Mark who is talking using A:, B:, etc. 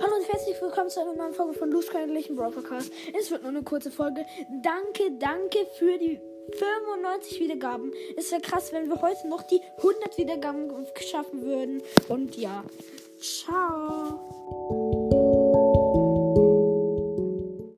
A: Hallo und herzlich willkommen zu einer neuen Folge von Loose Königlichen Broadcast. Es wird nur eine kurze Folge. Danke, danke für die 95 Wiedergaben. Es wäre krass, wenn wir heute noch die 100 Wiedergaben schaffen würden. Und ja, ciao.